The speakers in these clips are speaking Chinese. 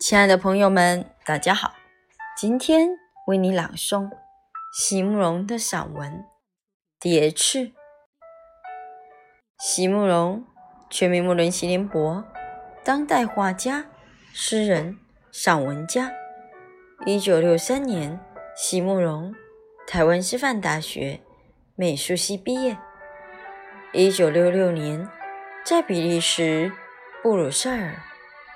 亲爱的朋友们，大家好！今天为你朗诵席慕容的散文《蝶翅》。席慕容，全名慕伦席联博，当代画家、诗人、散文家。一九六三年，席慕容台湾师范大学美术系毕业。一九六六年，在比利时布鲁塞尔。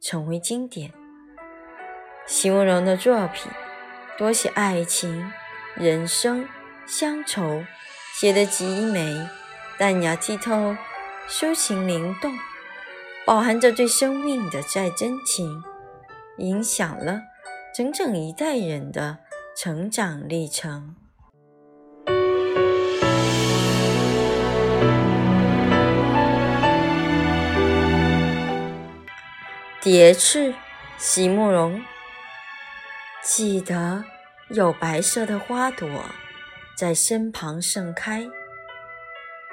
成为经典。席慕容的作品多写爱情、人生、乡愁，写得极美、淡雅剔透、抒情灵动，饱含着对生命的再真情，影响了整整一代人的成长历程。蝶翅，席慕容。记得有白色的花朵在身旁盛开，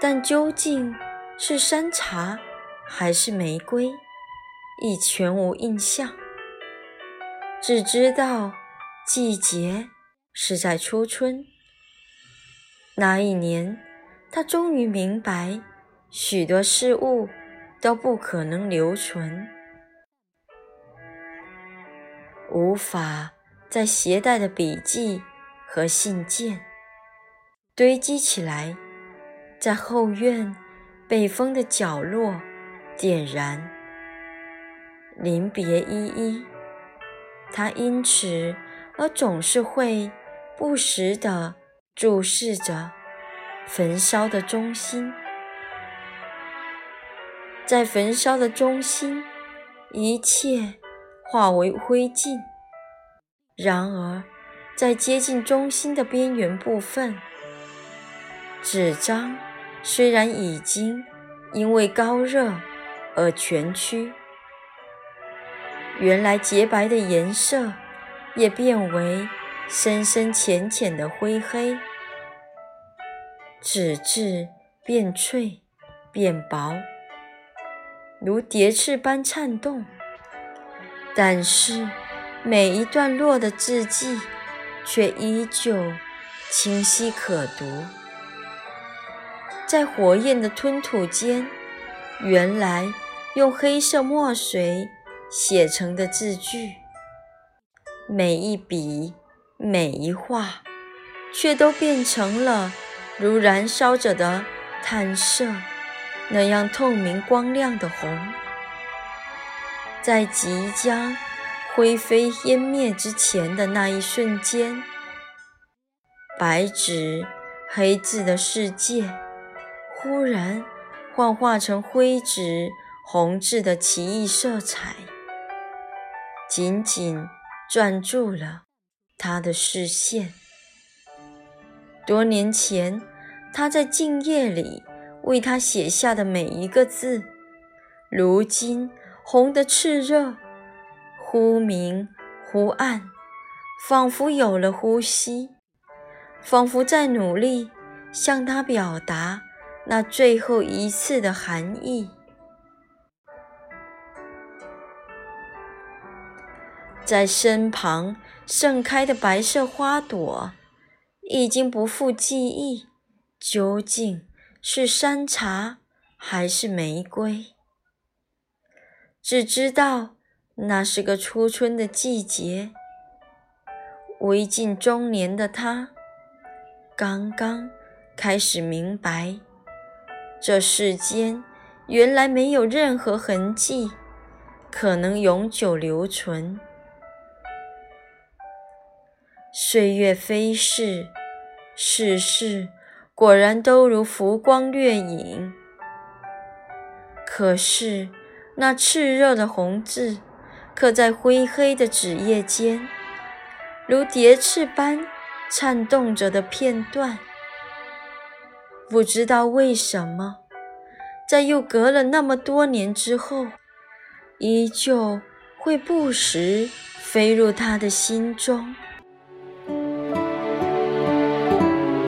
但究竟是山茶还是玫瑰，已全无印象。只知道季节是在初春。那一年，他终于明白，许多事物都不可能留存。无法再携带的笔记和信件堆积起来，在后院北风的角落点燃。临别依依，他因此而总是会不时地注视着焚烧的中心，在焚烧的中心，一切。化为灰烬。然而，在接近中心的边缘部分，纸张虽然已经因为高热而蜷曲，原来洁白的颜色也变为深深浅浅的灰黑，纸质变脆变薄，如蝶翅般颤动。但是，每一段落的字迹却依旧清晰可读。在火焰的吞吐间，原来用黑色墨水写成的字句，每一笔、每一画，却都变成了如燃烧着的炭色那样透明光亮的红。在即将灰飞烟灭之前的那一瞬间，白纸黑字的世界忽然幻化成灰纸红字的奇异色彩，紧紧攥住了他的视线。多年前，他在静夜里为他写下的每一个字，如今。红的炽热，忽明忽暗，仿佛有了呼吸，仿佛在努力向他表达那最后一次的含义。在身旁盛开的白色花朵，已经不复记忆，究竟是山茶还是玫瑰？只知道那是个初春的季节，未近中年的他刚刚开始明白，这世间原来没有任何痕迹可能永久留存。岁月飞逝，世事果然都如浮光掠影。可是。那炽热的红字，刻在灰黑的纸页间，如蝶翅般颤动着的片段。不知道为什么，在又隔了那么多年之后，依旧会不时飞入他的心中。